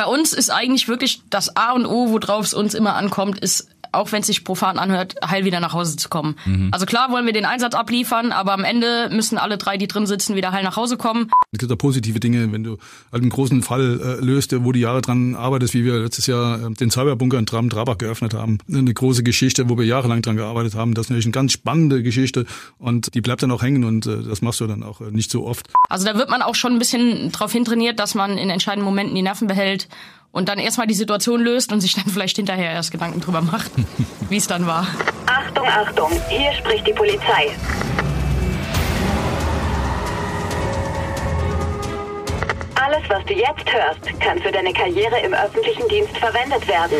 Bei uns ist eigentlich wirklich das A und O, worauf es uns immer ankommt, ist auch wenn es sich profan anhört, heil wieder nach Hause zu kommen. Mhm. Also klar wollen wir den Einsatz abliefern, aber am Ende müssen alle drei, die drin sitzen, wieder heil nach Hause kommen. Es gibt da positive Dinge, wenn du halt einen großen Fall äh, löst, wo du Jahre dran arbeitest, wie wir letztes Jahr äh, den Cyberbunker in Tram-Trabach geöffnet haben. Eine große Geschichte, wo wir jahrelang dran gearbeitet haben. Das ist natürlich eine ganz spannende Geschichte und die bleibt dann auch hängen und äh, das machst du dann auch äh, nicht so oft. Also da wird man auch schon ein bisschen drauf hintrainiert, dass man in entscheidenden Momenten die Nerven behält und dann erstmal die Situation löst und sich dann vielleicht hinterher erst Gedanken drüber macht, wie es dann war. Achtung, Achtung, hier spricht die Polizei. Alles, was du jetzt hörst, kann für deine Karriere im öffentlichen Dienst verwendet werden.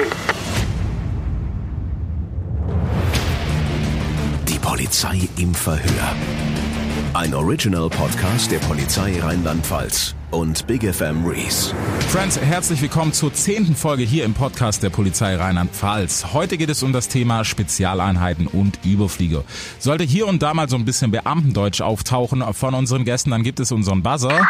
Die Polizei im Verhör. Ein Original-Podcast der Polizei Rheinland-Pfalz und Big FM Reese. Friends, herzlich willkommen zur zehnten Folge hier im Podcast der Polizei Rheinland-Pfalz. Heute geht es um das Thema Spezialeinheiten und Überflieger. Sollte hier und da mal so ein bisschen Beamtendeutsch auftauchen von unseren Gästen, dann gibt es unseren Buzzer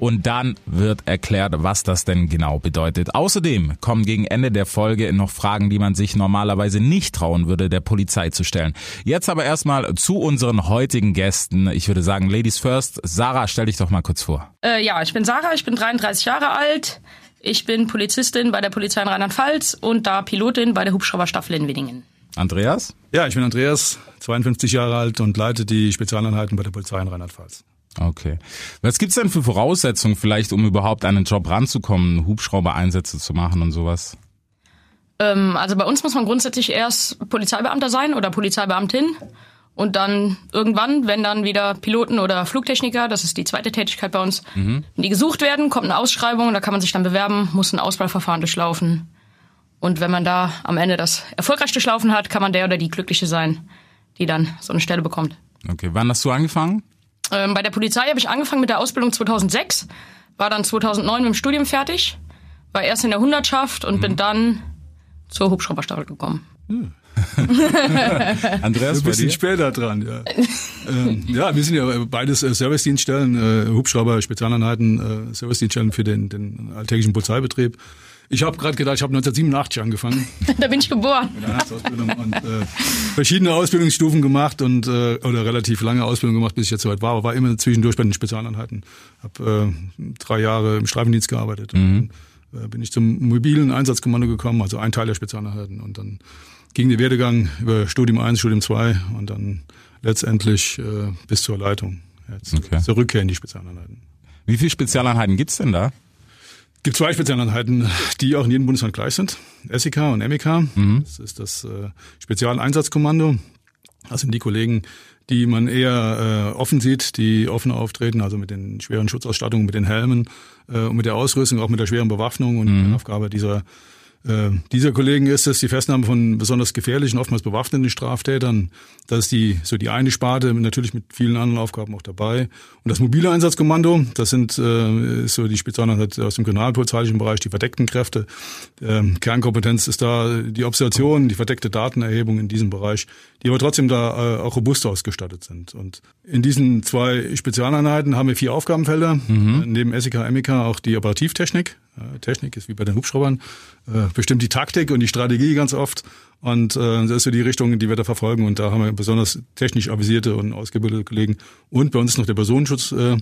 und dann wird erklärt, was das denn genau bedeutet. Außerdem kommen gegen Ende der Folge noch Fragen, die man sich normalerweise nicht trauen würde, der Polizei zu stellen. Jetzt aber erstmal zu unseren heutigen Gästen. Ich würde sagen, Ladies first. Sarah, stell dich doch mal kurz vor. Äh, ja, ich bin Sarah, ich bin 33 Jahre alt. Ich bin Polizistin bei der Polizei in Rheinland-Pfalz und da Pilotin bei der Hubschrauberstaffel in Winningen. Andreas? Ja, ich bin Andreas, 52 Jahre alt und leite die Spezialeinheiten bei der Polizei in Rheinland-Pfalz. Okay. Was gibt's denn für Voraussetzungen vielleicht, um überhaupt an einen Job ranzukommen, Hubschrauber-Einsätze zu machen und sowas? Ähm, also bei uns muss man grundsätzlich erst Polizeibeamter sein oder Polizeibeamtin. Und dann irgendwann, wenn dann wieder Piloten oder Flugtechniker, das ist die zweite Tätigkeit bei uns, mhm. wenn die gesucht werden, kommt eine Ausschreibung, da kann man sich dann bewerben, muss ein Auswahlverfahren durchlaufen. Und wenn man da am Ende das erfolgreich durchlaufen hat, kann man der oder die Glückliche sein, die dann so eine Stelle bekommt. Okay, wann hast du angefangen? Ähm, bei der Polizei habe ich angefangen mit der Ausbildung 2006, war dann 2009 mit dem Studium fertig, war erst in der Hundertschaft und mhm. bin dann zur Hubschrauberstaffel gekommen. Mhm. Andreas, ein bisschen später dran, ja. ähm, ja, wir sind ja beides äh, Servicedienststellen, äh, Hubschrauber, Spezialeinheiten, äh, Servicedienststellen für den, den alltäglichen Polizeibetrieb. Ich habe gerade gedacht, ich habe 1987 angefangen. da bin ich geboren. Mit der Arztausbildung und äh, verschiedene Ausbildungsstufen gemacht und äh, oder relativ lange Ausbildung gemacht, bis ich jetzt soweit war. Aber war immer zwischendurch bei den Spezialeinheiten. Habe äh, drei Jahre im Streifendienst gearbeitet. Mhm. Und, äh, bin ich zum mobilen Einsatzkommando gekommen, also ein Teil der Spezialeinheiten. Und dann ging der Werdegang über Studium 1, Studium 2 und dann letztendlich äh, bis zur Leitung. Jetzt okay. zur Rückkehr in die Spezialeinheiten. Wie viele Spezialeinheiten gibt's denn da? Gibt zwei Spezialeinheiten, die auch in jedem Bundesland gleich sind. SEK und MEK. Mhm. Das ist das äh, Spezialeinsatzkommando. Das sind die Kollegen, die man eher äh, offen sieht, die offen auftreten, also mit den schweren Schutzausstattungen, mit den Helmen äh, und mit der Ausrüstung, auch mit der schweren Bewaffnung. Und mhm. die Aufgabe dieser äh, dieser Kollegen ist es die Festnahme von besonders gefährlichen, oftmals bewaffneten Straftätern. Das ist die so die eine Sparte, natürlich mit vielen anderen Aufgaben auch dabei. Und das mobile Einsatzkommando, das sind äh, ist so die Spezialeinheit aus dem kriminalpolizeilichen Bereich, die verdeckten Kräfte. Ähm, Kernkompetenz ist da die Observation, die verdeckte Datenerhebung in diesem Bereich, die aber trotzdem da äh, auch robust ausgestattet sind. Und in diesen zwei Spezialeinheiten haben wir vier Aufgabenfelder. Mhm. Neben SEK, MEK auch die Operativtechnik. Technik ist wie bei den Hubschraubern, äh, bestimmt die Taktik und die Strategie ganz oft. Und äh, das ist so die Richtung, die wir da verfolgen. Und da haben wir besonders technisch avisierte und ausgebildete Kollegen. Und bei uns ist noch der Personenschutz äh,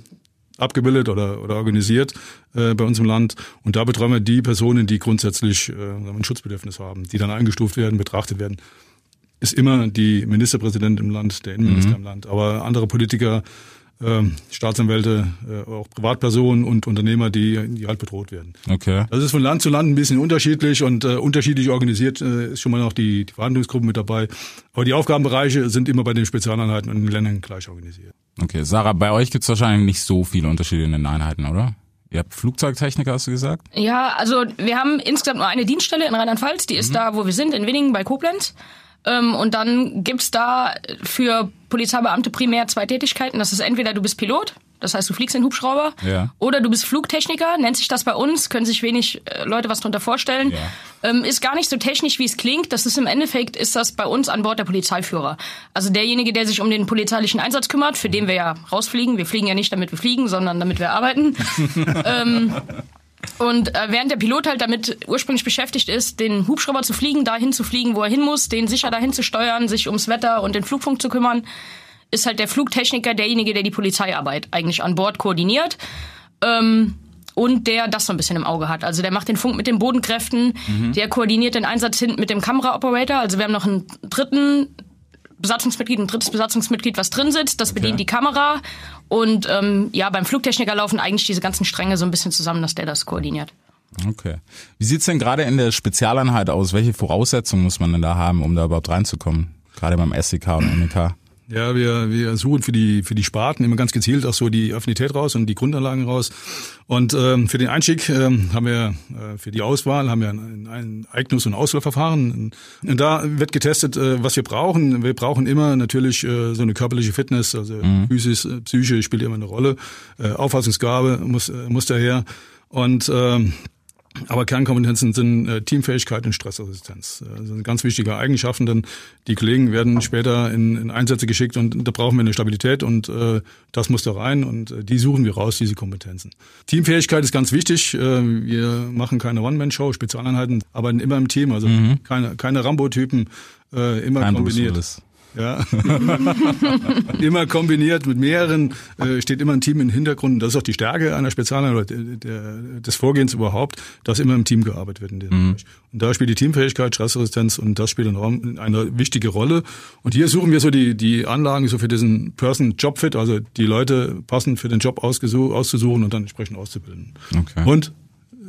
abgebildet oder, oder organisiert äh, bei uns im Land. Und da betreuen wir die Personen, die grundsätzlich äh, ein Schutzbedürfnis haben, die dann eingestuft werden, betrachtet werden. Ist immer die Ministerpräsidentin im Land, der Innenminister mhm. im Land. Aber andere Politiker Staatsanwälte, äh, auch Privatpersonen und Unternehmer, die, die halt bedroht werden. Okay. Das ist von Land zu Land ein bisschen unterschiedlich und äh, unterschiedlich organisiert äh, ist schon mal noch die, die Verhandlungsgruppe mit dabei. Aber die Aufgabenbereiche sind immer bei den Spezialeinheiten und in den Ländern gleich organisiert. Okay, Sarah, bei euch gibt es wahrscheinlich nicht so viele Unterschiede in den Einheiten, oder? Ihr habt Flugzeugtechniker, hast du gesagt? Ja, also wir haben insgesamt nur eine Dienststelle in Rheinland-Pfalz, die ist mhm. da, wo wir sind, in Winningen bei Koblenz. Ähm, und dann gibt's da für Polizeibeamte primär zwei Tätigkeiten. Das ist entweder du bist Pilot, das heißt, du fliegst in Hubschrauber. Ja. Oder du bist Flugtechniker, nennt sich das bei uns, können sich wenig äh, Leute was drunter vorstellen. Ja. Ähm, ist gar nicht so technisch, wie es klingt. Das ist im Endeffekt, ist das bei uns an Bord der Polizeiführer. Also derjenige, der sich um den polizeilichen Einsatz kümmert, für den wir ja rausfliegen. Wir fliegen ja nicht, damit wir fliegen, sondern damit wir arbeiten. ähm, Und äh, während der Pilot halt damit ursprünglich beschäftigt ist, den Hubschrauber zu fliegen, dahin zu fliegen, wo er hin muss, den sicher dahin zu steuern, sich ums Wetter und den Flugfunk zu kümmern, ist halt der Flugtechniker derjenige, der die Polizeiarbeit eigentlich an Bord koordiniert. Ähm, und der das so ein bisschen im Auge hat. Also der macht den Funk mit den Bodenkräften, mhm. der koordiniert den Einsatz hinten mit dem Kameraoperator. Also wir haben noch einen dritten Besatzungsmitglied, ein drittes Besatzungsmitglied, was drin sitzt, das bedient okay. die Kamera. Und ähm, ja, beim Flugtechniker laufen eigentlich diese ganzen Stränge so ein bisschen zusammen, dass der das koordiniert. Okay. Wie sieht's denn gerade in der Spezialeinheit aus? Welche Voraussetzungen muss man denn da haben, um da überhaupt reinzukommen? Gerade beim SEK und MEK? Ja, wir, wir suchen für die, für die Sparten immer ganz gezielt auch so die Affinität raus und die Grundanlagen raus. Und ähm, für den Einstieg ähm, haben wir, äh, für die Auswahl haben wir ein, ein Eignungs- und Auswahlverfahren. Und da wird getestet, äh, was wir brauchen. Wir brauchen immer natürlich äh, so eine körperliche Fitness, also mhm. Physis, äh, Psyche spielt immer eine Rolle. Äh, Auffassungsgabe muss, äh, muss daher. Und ähm, aber Kernkompetenzen sind äh, Teamfähigkeit und Stressresistenz. Äh, das sind ganz wichtige Eigenschaften, denn die Kollegen werden später in, in Einsätze geschickt und da brauchen wir eine Stabilität und äh, das muss da rein und äh, die suchen wir raus, diese Kompetenzen. Teamfähigkeit ist ganz wichtig. Äh, wir machen keine One-Man-Show, Spezialeinheiten, arbeiten immer im Team, also mhm. keine, keine Rambo-Typen, äh, immer Kein kombiniert. Bruce ja. immer kombiniert mit mehreren, äh, steht immer ein Team im Hintergrund. Das ist auch die Stärke einer Spezialeinheit oder der, des Vorgehens überhaupt, dass immer im Team gearbeitet wird in dem mhm. Bereich. Und da spielt die Teamfähigkeit, Stressresistenz und das spielt eine, eine wichtige Rolle. Und hier suchen wir so die, die Anlagen so für diesen Person Job Fit, also die Leute passend für den Job auszusuchen und dann entsprechend auszubilden. Okay. Und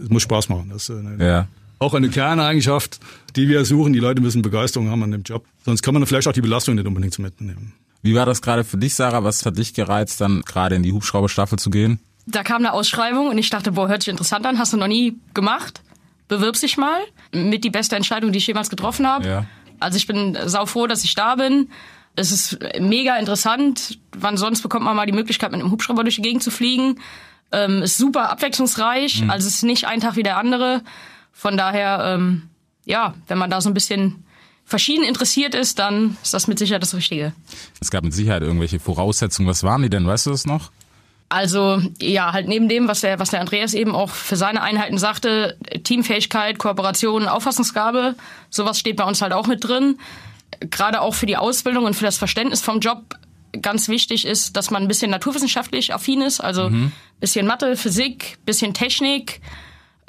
es muss Spaß machen. Das ist eine, ja auch eine Kerneigenschaft, die wir suchen. Die Leute müssen Begeisterung haben an dem Job. Sonst kann man vielleicht auch die Belastung nicht unbedingt so mitnehmen. Wie war das gerade für dich, Sarah? Was hat dich gereizt, dann gerade in die Hubschrauberstaffel zu gehen? Da kam eine Ausschreibung und ich dachte, boah, hört sich interessant an, hast du noch nie gemacht? Bewirbst dich mal. Mit die beste Entscheidung, die ich jemals getroffen habe. Ja. Also ich bin saufroh, dass ich da bin. Es ist mega interessant. Wann sonst bekommt man mal die Möglichkeit, mit einem Hubschrauber durch die Gegend zu fliegen? Ähm, ist super abwechslungsreich. Mhm. Also es ist nicht ein Tag wie der andere. Von daher, ähm, ja, wenn man da so ein bisschen verschieden interessiert ist, dann ist das mit Sicherheit das Richtige. Es gab mit Sicherheit irgendwelche Voraussetzungen. Was waren die denn? Weißt du das noch? Also ja, halt neben dem, was der, was der Andreas eben auch für seine Einheiten sagte, Teamfähigkeit, Kooperation, Auffassungsgabe, sowas steht bei uns halt auch mit drin. Gerade auch für die Ausbildung und für das Verständnis vom Job ganz wichtig ist, dass man ein bisschen naturwissenschaftlich affin ist, also mhm. bisschen Mathe, Physik, bisschen Technik,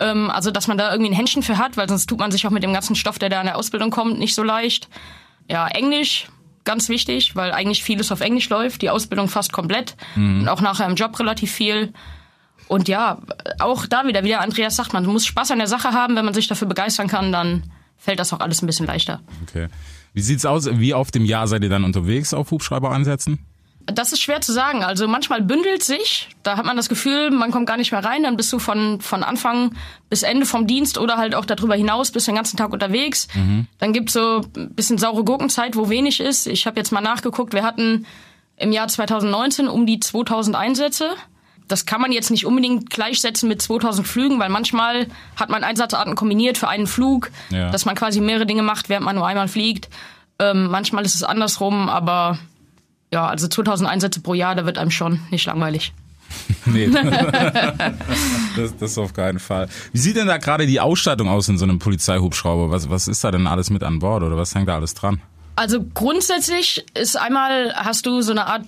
ähm, also, dass man da irgendwie ein Händchen für hat, weil sonst tut man sich auch mit dem ganzen Stoff, der da in der Ausbildung kommt, nicht so leicht. Ja, Englisch, ganz wichtig, weil eigentlich vieles auf Englisch läuft, die Ausbildung fast komplett mhm. und auch nachher im Job relativ viel. Und ja, auch da wieder, wie der Andreas sagt, man muss Spaß an der Sache haben, wenn man sich dafür begeistern kann, dann fällt das auch alles ein bisschen leichter. Okay. Wie sieht's aus? Wie oft im Jahr seid ihr dann unterwegs auf Hubschrauber einsetzen? Das ist schwer zu sagen. Also manchmal bündelt sich, da hat man das Gefühl, man kommt gar nicht mehr rein, dann bist du von, von Anfang bis Ende vom Dienst oder halt auch darüber hinaus, bist den ganzen Tag unterwegs. Mhm. Dann gibt's so ein bisschen saure Gurkenzeit, wo wenig ist. Ich habe jetzt mal nachgeguckt, wir hatten im Jahr 2019 um die 2000 Einsätze. Das kann man jetzt nicht unbedingt gleichsetzen mit 2000 Flügen, weil manchmal hat man Einsatzarten kombiniert für einen Flug, ja. dass man quasi mehrere Dinge macht, während man nur einmal fliegt. Ähm, manchmal ist es andersrum, aber ja, also 2000 Einsätze pro Jahr, da wird einem schon nicht langweilig. nee, das, das auf keinen Fall. Wie sieht denn da gerade die Ausstattung aus in so einem Polizeihubschrauber? Was, was ist da denn alles mit an Bord oder was hängt da alles dran? Also grundsätzlich ist einmal, hast du so eine Art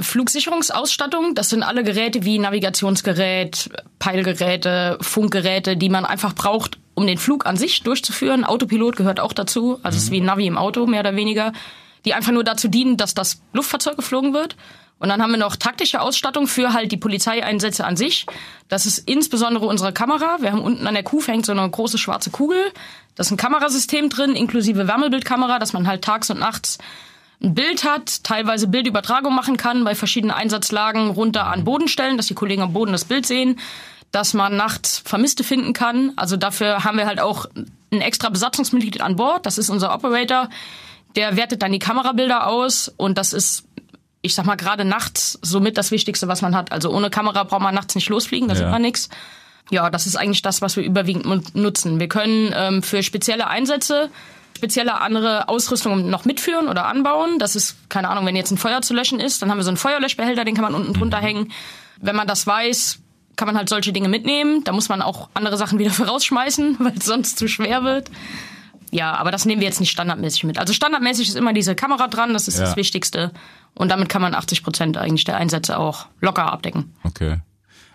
Flugsicherungsausstattung. Das sind alle Geräte wie Navigationsgerät, Peilgeräte, Funkgeräte, die man einfach braucht, um den Flug an sich durchzuführen. Autopilot gehört auch dazu. Also mhm. es ist wie ein Navi im Auto, mehr oder weniger die einfach nur dazu dienen, dass das Luftfahrzeug geflogen wird. Und dann haben wir noch taktische Ausstattung für halt die Polizeieinsätze an sich. Das ist insbesondere unsere Kamera. Wir haben unten an der Kuh hängt so eine große schwarze Kugel. Da ist ein Kamerasystem drin, inklusive Wärmebildkamera, dass man halt tags und nachts ein Bild hat, teilweise Bildübertragung machen kann, bei verschiedenen Einsatzlagen runter an Boden stellen, dass die Kollegen am Boden das Bild sehen, dass man nachts Vermisste finden kann. Also dafür haben wir halt auch ein extra Besatzungsmitglied an Bord. Das ist unser Operator der wertet dann die Kamerabilder aus und das ist ich sag mal gerade nachts somit das Wichtigste, was man hat. Also ohne Kamera braucht man nachts nicht losfliegen, da ja. sieht man nichts. Ja, das ist eigentlich das, was wir überwiegend nutzen. Wir können ähm, für spezielle Einsätze spezielle andere Ausrüstung noch mitführen oder anbauen. Das ist, keine Ahnung, wenn jetzt ein Feuer zu löschen ist, dann haben wir so einen Feuerlöschbehälter, den kann man unten drunter mhm. hängen. Wenn man das weiß, kann man halt solche Dinge mitnehmen. Da muss man auch andere Sachen wieder vorausschmeißen, weil es sonst zu schwer wird. Ja, aber das nehmen wir jetzt nicht standardmäßig mit. Also standardmäßig ist immer diese Kamera dran, das ist Ja. das Wichtigste. Und damit kann man 80 Prozent eigentlich der Einsätze auch locker abdecken. Okay.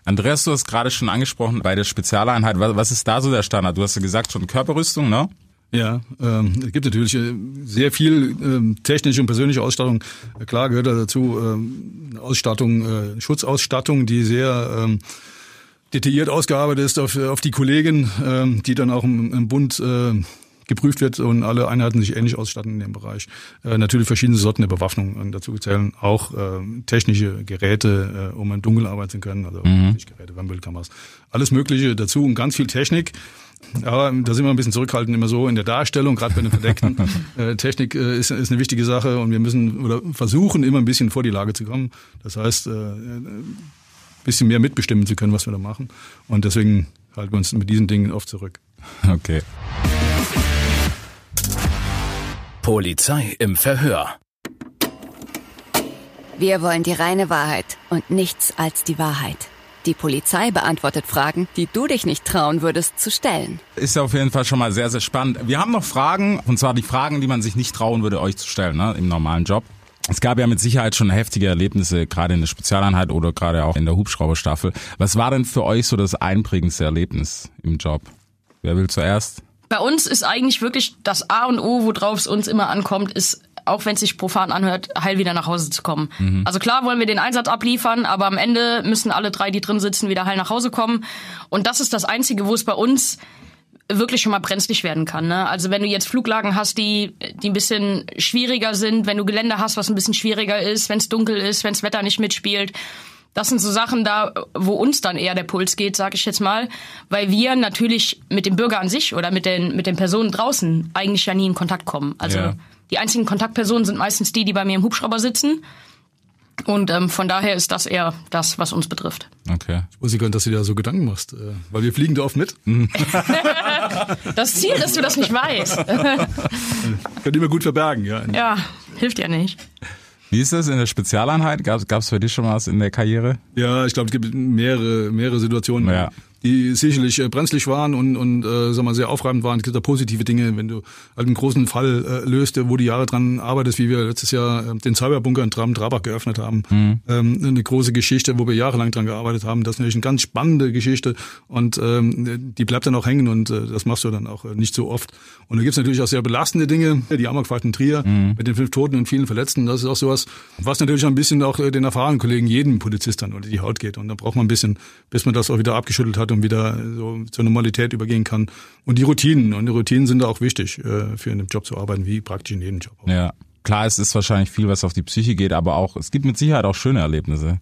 Andreas, du hast gerade schon angesprochen, bei der Spezialeinheit, was, was ist da so der Standard? Du hast ja gesagt, schon Körperrüstung, ne? Ja, ähm, es gibt natürlich äh, sehr viel ähm, technische und persönliche Ausstattung. Äh, Klar gehört da dazu ähm, eine Ausstattung, äh, Schutzausstattung, die sehr ähm, detailliert ausgearbeitet ist auf, auf die Kollegin, ähm, die dann auch im, im Bund äh, geprüft wird und alle Einheiten sich ähnlich ausstatten in dem Bereich. Äh, natürlich verschiedene Sorten der Bewaffnung und dazu zählen auch äh, technische Geräte, äh, um im Dunkeln arbeiten zu können, also Lichtgeräte, Wärmebildkameras, alles Mögliche dazu und ganz viel Technik. Aber da sind wir ein bisschen zurückhaltend immer so in der Darstellung, gerade bei den Verdeckten. äh, Technik äh, ist, ist eine wichtige Sache und wir müssen oder versuchen immer ein bisschen vor die Lage zu kommen. Das heißt, äh, ein bisschen mehr mitbestimmen zu können, was wir da machen. Und deswegen halten wir uns mit diesen Dingen oft zurück. Okay. Polizei im Verhör. Wir wollen die reine Wahrheit und nichts als die Wahrheit. Die Polizei beantwortet Fragen, die du dich nicht trauen würdest zu stellen. Ist ja auf jeden Fall schon mal sehr, sehr spannend. Wir haben noch Fragen, und zwar die Fragen, die man sich nicht trauen würde, euch zu stellen, ne, im normalen Job. Es gab ja mit Sicherheit schon heftige Erlebnisse, gerade in der Spezialeinheit oder gerade auch in der Hubschrauberstaffel. Was war denn für euch so das einprägendste Erlebnis im Job? Wer will zuerst? Bei uns ist eigentlich wirklich das A und O, worauf es uns immer ankommt, ist, auch wenn es sich profan anhört, heil wieder nach Hause zu kommen. Also klar wollen wir den Einsatz abliefern, aber am Ende müssen alle drei, die drin sitzen, wieder heil nach Hause kommen. Und das ist das Einzige, wo es bei uns wirklich schon mal brenzlig werden kann. Ne? Also wenn du jetzt Fluglagen hast, die, die ein bisschen schwieriger sind, wenn du Gelände hast, was ein bisschen schwieriger ist, wenn es dunkel ist, wenn das Wetter nicht mitspielt. Das sind so Sachen da, wo uns dann eher der Puls geht, sag ich jetzt mal, weil wir natürlich mit dem Bürger an sich oder mit den mit den Personen draußen eigentlich ja nie in Kontakt kommen. Also Ja. die einzigen Kontaktpersonen sind meistens die, die bei mir im Hubschrauber sitzen. Und ähm, von daher ist das eher das, was uns betrifft. Okay. Ich wusste gar nicht, dass du dir da so Gedanken machst, äh, weil wir fliegen da oft mit. Das Ziel, dass du das nicht weißt. Könnt ihr immer gut verbergen, ja. ja, hilft ja nicht. Wie ist das in der Spezialeinheit? Gab es für dich schon was in der Karriere? Ja, ich glaube, es gibt mehrere, mehrere Situationen, Ja. Die sicherlich äh, brenzlig waren und, und äh, sag mal, sehr aufreibend waren. Es gibt da positive Dinge, wenn du halt einen großen Fall äh, löst, wo du Jahre dran arbeitest, wie wir letztes Jahr äh, den Cyberbunker in Tram-Trabach geöffnet haben. Ähm, eine große Geschichte, wo wir jahrelang dran gearbeitet haben. Das ist natürlich eine ganz spannende Geschichte und ähm, die bleibt dann auch hängen und äh, das machst du dann auch äh, nicht so oft. Und da gibt's natürlich auch sehr belastende Dinge, die Amokfahrt in Trier mit den fünf Toten und vielen Verletzten. Das ist auch sowas, was natürlich ein bisschen auch äh, den erfahrenen Kollegen, jedem Polizist dann unter die Haut geht. Und da braucht man ein bisschen, bis man das auch wieder abgeschüttelt hat und wieder so zur Normalität übergehen kann. Und die Routinen, und die Routinen sind da auch wichtig, äh, für in dem Job zu arbeiten, wie praktisch in jedem Job. auch. Ja. Klar, es ist wahrscheinlich viel, was auf die Psyche geht, aber auch, es gibt mit Sicherheit auch schöne Erlebnisse.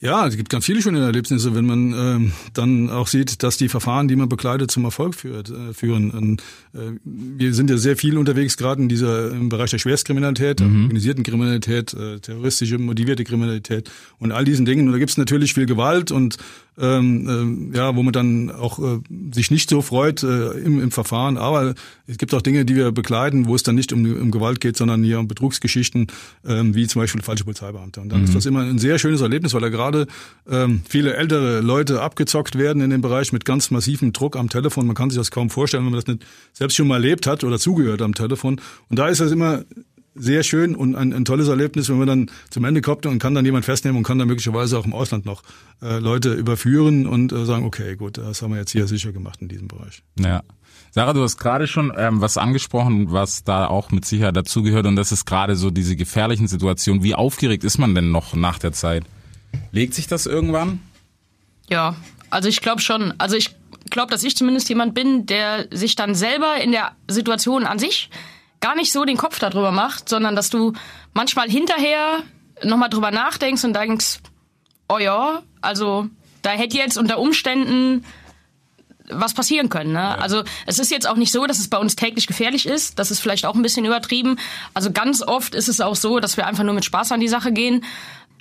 Ja, es gibt ganz viele schöne Erlebnisse, wenn man ähm, dann auch sieht, dass die Verfahren, die man begleitet, zum Erfolg führt, äh, führen. Und, äh, wir sind ja sehr viel unterwegs, gerade in dieser im Bereich der Schwerstkriminalität, der organisierten Kriminalität, äh, terroristische, motivierte Kriminalität und all diesen Dingen. Und da gibt es natürlich viel Gewalt und ähm, ähm, ja, wo man dann auch äh, sich nicht so freut äh, im, im Verfahren. Aber es gibt auch Dinge, die wir begleiten, wo es dann nicht um, um Gewalt geht, sondern hier um Betrugsgeschichten, ähm, wie zum Beispiel falsche Polizeibeamte. Und dann ist das immer ein sehr schönes Erlebnis, weil da gerade ähm, viele ältere Leute abgezockt werden in dem Bereich mit ganz massivem Druck am Telefon. Man kann sich das kaum vorstellen, wenn man das nicht selbst schon mal erlebt hat oder zugehört am Telefon. Und da ist das immer sehr schön und ein, ein tolles Erlebnis, wenn man dann zum Ende kommt und kann dann jemand festnehmen und kann dann möglicherweise auch im Ausland noch äh, Leute überführen und äh, sagen, okay, gut, das haben wir jetzt hier sicher gemacht in diesem Bereich. Ja. Sarah, du hast gerade schon ähm, was angesprochen, was da auch mit Sicherheit dazugehört und das ist gerade so diese gefährlichen Situationen. Wie aufgeregt ist man denn noch nach der Zeit? Legt sich das irgendwann? Ja, also ich glaube schon. Also ich glaube, dass ich zumindest jemand bin, der sich dann selber in der Situation an sich gar nicht so den Kopf darüber macht, sondern dass du manchmal hinterher nochmal drüber nachdenkst und denkst, oh ja, also da hätte jetzt unter Umständen was passieren können. Ne? Also es ist jetzt auch nicht so, dass es bei uns täglich gefährlich ist. Das ist vielleicht auch ein bisschen übertrieben. Also ganz oft ist es auch so, dass wir einfach nur mit Spaß an die Sache gehen.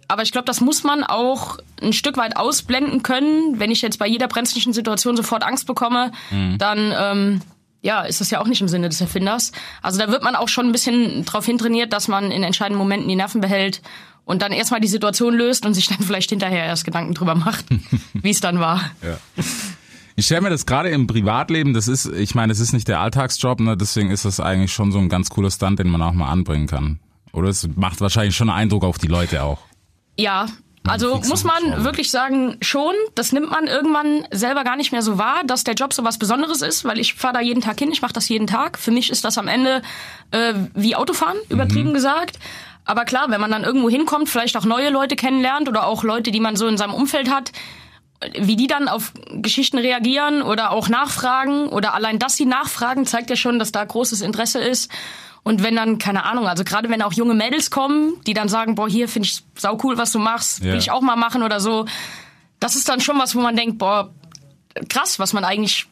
Aber ich glaube, das muss man auch ein Stück weit ausblenden können. Wenn ich jetzt bei jeder brenzlichen Situation sofort Angst bekomme, dann ähm, ja, ist das ja auch nicht im Sinne des Erfinders. Also da wird man auch schon ein bisschen drauf hintrainiert, dass man in entscheidenden Momenten die Nerven behält und dann erstmal die Situation löst und sich dann vielleicht hinterher erst Gedanken drüber macht, wie es dann war. Ja. Ich stelle mir das gerade im Privatleben, das ist, ich meine, es ist nicht der Alltagsjob, ne, deswegen ist das eigentlich schon so ein ganz cooler Stunt, den man auch mal anbringen kann. Oder es macht wahrscheinlich schon einen Eindruck auf die Leute auch. Ja, also muss man wirklich sagen, schon, das nimmt man irgendwann selber gar nicht mehr so wahr, dass der Job so was Besonderes ist, weil ich fahre da jeden Tag hin, ich mache das jeden Tag. Für mich ist das am Ende äh, wie Autofahren, übertrieben mhm. gesagt. Aber klar, wenn man dann irgendwo hinkommt, vielleicht auch neue Leute kennenlernt oder auch Leute, die man so in seinem Umfeld hat, wie die dann auf Geschichten reagieren oder auch nachfragen oder allein, dass sie nachfragen, zeigt ja schon, dass da großes Interesse ist. Und wenn dann, keine Ahnung, also gerade wenn auch junge Mädels kommen, die dann sagen, boah, hier finde ich sau cool, was du machst, will ich auch mal machen oder so. Das ist dann schon was, wo man denkt, boah, krass, was man eigentlich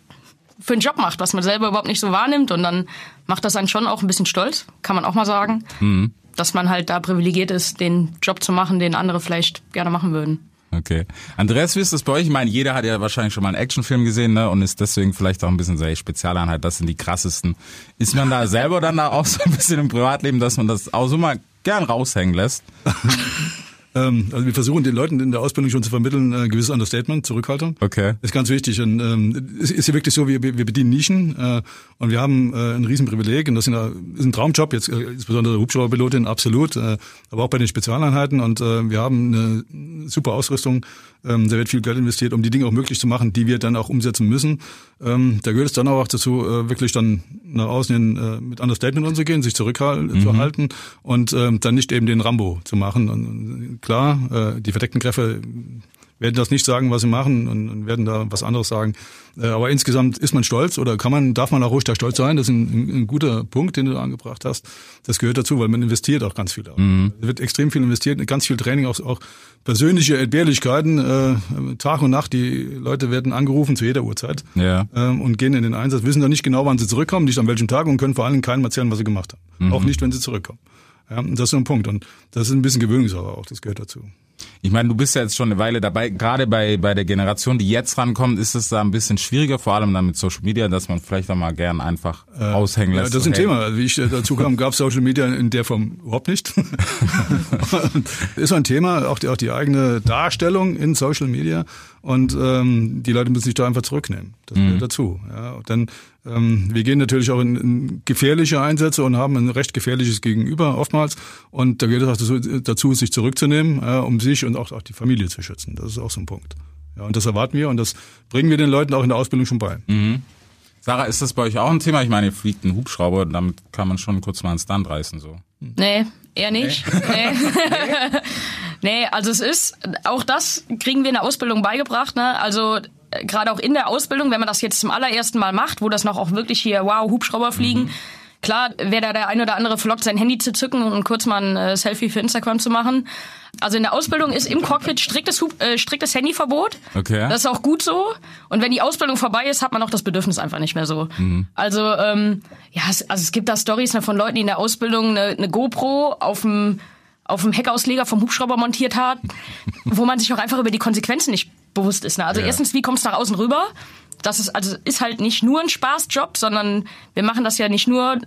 für einen Job macht, was man selber überhaupt nicht so wahrnimmt. Und dann macht das einen schon auch ein bisschen stolz, kann man auch mal sagen, mhm. dass man halt da privilegiert ist, den Job zu machen, den andere vielleicht gerne machen würden. Okay. Andreas, wie ist das bei euch? Ich meine, jeder hat ja wahrscheinlich schon mal einen Actionfilm gesehen, ne? Und ist deswegen vielleicht auch ein bisschen sehr Spezialeinheit. Das sind die krassesten. Ist man da selber dann da auch so ein bisschen im Privatleben, dass man das auch so mal gern raushängen lässt? Ähm, also wir versuchen den Leuten in der Ausbildung schon zu vermitteln, ein äh, gewisses Understatement, Zurückhaltung. Okay. Ist ganz wichtig. Und ähm, es ist ja wirklich so, wir, wir bedienen Nischen äh, und wir haben äh, ein Riesenprivileg und das ist ein Traumjob, jetzt äh, insbesondere Hubschrauberpilotin, absolut, äh, aber auch bei den Spezialeinheiten und äh, wir haben eine super Ausrüstung, ähm, da wird viel Geld investiert, um die Dinge auch möglich zu machen, die wir dann auch umsetzen müssen. Ähm, da gehört es dann auch dazu, äh, wirklich dann nach außen hin äh, mit Understatement umzugehen, sich zurückzuhalten mhm. und äh, dann nicht eben den Rambo zu machen. Und, klar, äh, die verdeckten Kräfte werden das nicht sagen, was sie machen und, werden da was anderes sagen. Äh, aber insgesamt ist man stolz oder kann man, darf man auch ruhig da stolz sein. Das ist ein, ein guter Punkt, den du da angebracht hast. Das gehört dazu, weil man investiert auch ganz viel. Mhm. Es wird extrem viel investiert, ganz viel Training, auch, auch persönliche Entbehrlichkeiten. Äh, Tag und Nacht, die Leute werden angerufen zu jeder Uhrzeit ja. ähm, und gehen in den Einsatz, wissen dann nicht genau, wann sie zurückkommen, nicht an welchem Tag und können vor allem keinem erzählen, was sie gemacht haben. Mhm. Auch nicht, wenn sie zurückkommen. Ja, das ist so ein Punkt. Und das ist ein bisschen Gewöhnungssache auch, das gehört dazu. Ich meine, du bist ja jetzt schon eine Weile dabei. Gerade bei, bei der Generation, die jetzt rankommt, ist es da ein bisschen schwieriger, vor allem dann mit Social Media, dass man vielleicht auch mal gern einfach äh, aushängen lässt. Ja, das ist ein hey. Thema. Wie ich dazu kam, gab es Social Media in der Form überhaupt nicht. ist ein Thema, auch die, auch die eigene Darstellung in Social Media. Und ähm, die Leute müssen sich da einfach zurücknehmen. Das gehört mhm. dazu. Ja. Ähm, wir gehen natürlich auch in, in gefährliche Einsätze und haben ein recht gefährliches Gegenüber oftmals. Und da geht es auch dazu, dazu sich zurückzunehmen, äh, um sich und auch, auch die Familie zu schützen. Das ist auch so ein Punkt. Ja, und das erwarten wir und das bringen wir den Leuten auch in der Ausbildung schon bei. Mhm. Sarah, ist das bei euch auch ein Thema? Ich meine, ihr fliegt einen Hubschrauber, damit kann man schon kurz mal einen Stunt reißen, so. Nee, eher nicht. Nee. nee. nee, also es ist, auch das kriegen wir in der Ausbildung beigebracht, ne? Also gerade auch in der Ausbildung, wenn man das jetzt zum allerersten Mal macht, wo das noch auch wirklich hier, wow, Hubschrauber fliegen, mhm. Klar, wäre da der ein oder andere flott, sein Handy zu zücken und kurz mal ein äh, Selfie für Instagram zu machen. Also in der Ausbildung ist im Cockpit striktes, äh, striktes Handyverbot. Okay. Das ist auch gut so. Und wenn die Ausbildung vorbei ist, hat man auch das Bedürfnis einfach nicht mehr so. Mhm. Also ähm, ja, es, also es gibt da Stories ne, von Leuten, die in der Ausbildung eine, eine GoPro auf dem auf dem Heckausleger vom Hubschrauber montiert hat, wo man sich auch einfach über die Konsequenzen nicht bewusst ist. Ne? Also ja. erstens, wie kommst du nach außen rüber? das ist also ist halt nicht nur ein Spaßjob, sondern wir machen das ja nicht nur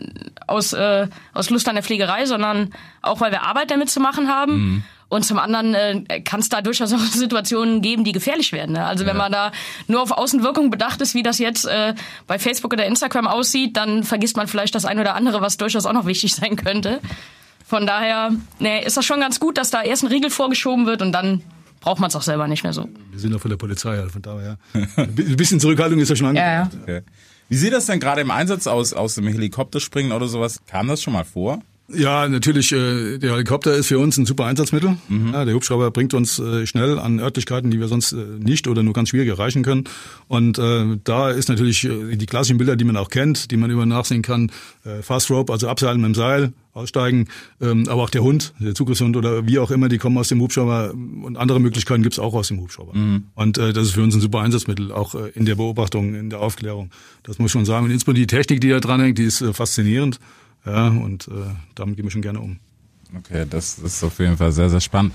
aus äh, aus Lust an der Pflegerei, sondern auch weil wir Arbeit damit zu machen haben. Mhm. Und zum anderen äh, kann es da durchaus auch Situationen geben, die gefährlich werden. Ne? Also ja. wenn man da nur auf Außenwirkung bedacht ist, wie das jetzt äh, bei Facebook oder Instagram aussieht, dann vergisst man vielleicht das ein oder andere, was durchaus auch noch wichtig sein könnte. Von daher nee, ist das schon ganz gut, dass da erst ein Riegel vorgeschoben wird und dann braucht man es auch selber nicht mehr so. Wir sind doch von der Polizei, also von daher. Ein bisschen Zurückhaltung ist ja schon angebracht. Ja, ja. Okay. Wie sieht das denn gerade im Einsatz aus, aus dem Helikopter springen oder sowas? Kam das schon mal vor? Ja, natürlich, äh, der Helikopter ist für uns ein super Einsatzmittel. Mhm. Ja, der Hubschrauber bringt uns äh, schnell an Örtlichkeiten, die wir sonst äh, nicht oder nur ganz schwierig erreichen können. Und äh, da ist natürlich äh, die klassischen Bilder, die man auch kennt, die man immer nachsehen kann, äh, Fast Rope, also abseilen mit dem Seil, aussteigen, ähm, aber auch der Hund, der Zugriffshund oder wie auch immer, die kommen aus dem Hubschrauber und andere Möglichkeiten gibt's auch aus dem Hubschrauber. Mhm. Und äh, das ist für uns ein super Einsatzmittel, auch äh, in der Beobachtung, in der Aufklärung. Das muss ich schon sagen. Und insbesondere die Technik, die da dran hängt, die ist äh, faszinierend. Ja, und äh, damit gehen wir schon gerne um. Okay, das ist auf jeden Fall sehr, sehr spannend.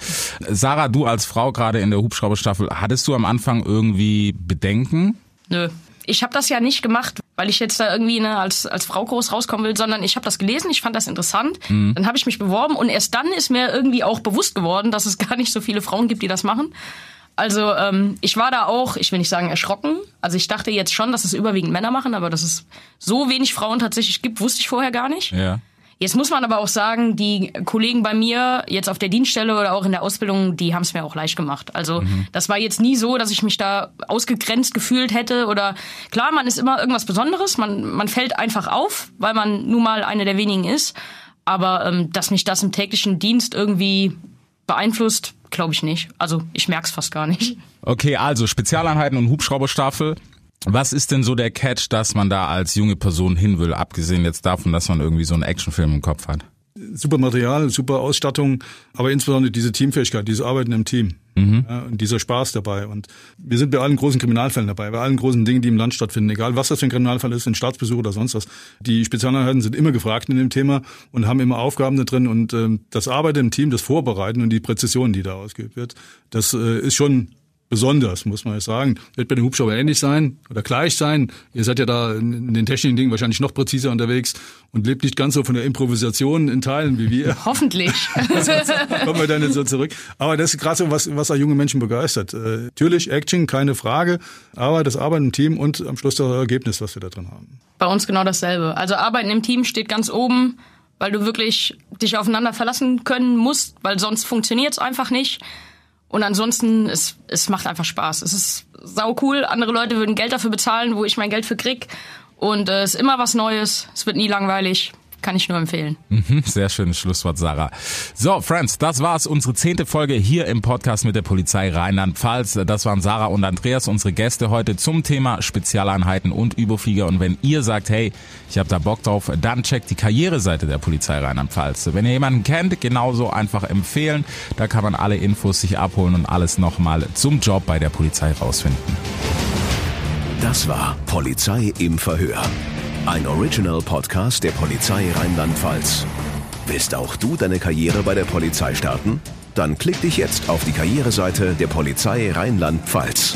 Sarah, du als Frau gerade in der Hubschrauberstaffel, hattest du am Anfang irgendwie Bedenken? Nö. Ich habe das ja nicht gemacht, weil ich jetzt da irgendwie ne, als, als Frau groß rauskommen will, sondern ich habe das gelesen, ich fand das interessant, mhm. dann habe ich mich beworben und erst dann ist mir irgendwie auch bewusst geworden, dass es gar nicht so viele Frauen gibt, die das machen. Also ähm, ich war da auch, ich will nicht sagen erschrocken. Also ich dachte jetzt schon, dass es überwiegend Männer machen, aber dass es so wenig Frauen tatsächlich gibt, wusste ich vorher gar nicht. Ja. Jetzt muss man aber auch sagen, die Kollegen bei mir jetzt auf der Dienststelle oder auch in der Ausbildung, die haben es mir auch leicht gemacht. Also mhm. das war jetzt nie so, dass ich mich da ausgegrenzt gefühlt hätte oder klar, man ist immer irgendwas Besonderes, man, man fällt einfach auf, weil man nun mal eine der wenigen ist. Aber ähm, dass mich das im täglichen Dienst irgendwie beeinflusst, glaube ich nicht. Also ich merke es fast gar nicht. Okay, also Spezialeinheiten und Hubschrauberstaffel. Was ist denn so der Catch, dass man da als junge Person hin will, abgesehen jetzt davon, dass man irgendwie so einen Actionfilm im Kopf hat? Super Material, super Ausstattung, aber insbesondere diese Teamfähigkeit, dieses Arbeiten im Team. Mhm. Ja, und dieser Spaß dabei. Und wir sind bei allen großen Kriminalfällen dabei, bei allen großen Dingen, die im Land stattfinden, egal was das für ein Kriminalfall ist, ein Staatsbesuch oder sonst was. Die Spezialeinheiten sind immer gefragt in dem Thema und haben immer Aufgaben da drin. Und äh, das Arbeiten im Team, das Vorbereiten und die Präzision, die da ausgeübt wird, das äh, ist schon besonders, muss man sagen. Wird bei den Hubschrauber ähnlich sein oder gleich sein. Ihr seid ja da in den technischen Dingen wahrscheinlich noch präziser unterwegs und lebt nicht ganz so von der Improvisation in Teilen wie wir. Hoffentlich. Kommen wir dann nicht so zurück. Aber das ist gerade so was, was auch junge Menschen begeistert. Äh, natürlich Action, keine Frage, aber das Arbeiten im Team und am Schluss das Ergebnis, was wir da drin haben. Bei uns genau dasselbe. Also Arbeiten im Team steht ganz oben weil du wirklich dich aufeinander verlassen können musst, weil sonst funktioniert es einfach nicht. Und ansonsten, es, es macht einfach Spaß. Es ist sau cool. Andere Leute würden Geld dafür bezahlen, wo ich mein Geld für krieg. Und äh, es ist immer was Neues. Es wird nie langweilig. Kann ich nur empfehlen. Mhm, sehr schönes Schlusswort, Sarah. So, Friends, das war's. Unsere zehnte Folge hier im Podcast mit der Polizei Rheinland-Pfalz. Das waren Sarah und Andreas, unsere Gäste heute zum Thema Spezialeinheiten und Überflieger. Und wenn ihr sagt, hey, ich habe da Bock drauf, dann checkt die Karriereseite der Polizei Rheinland-Pfalz. Wenn ihr jemanden kennt, genauso einfach empfehlen. Da kann man alle Infos sich abholen und alles nochmal zum Job bei der Polizei rausfinden. Das war Polizei im Verhör. Ein Original-Podcast der Polizei Rheinland-Pfalz. Willst auch du deine Karriere bei der Polizei starten? Dann klick dich jetzt auf die Karriereseite der Polizei Rheinland-Pfalz.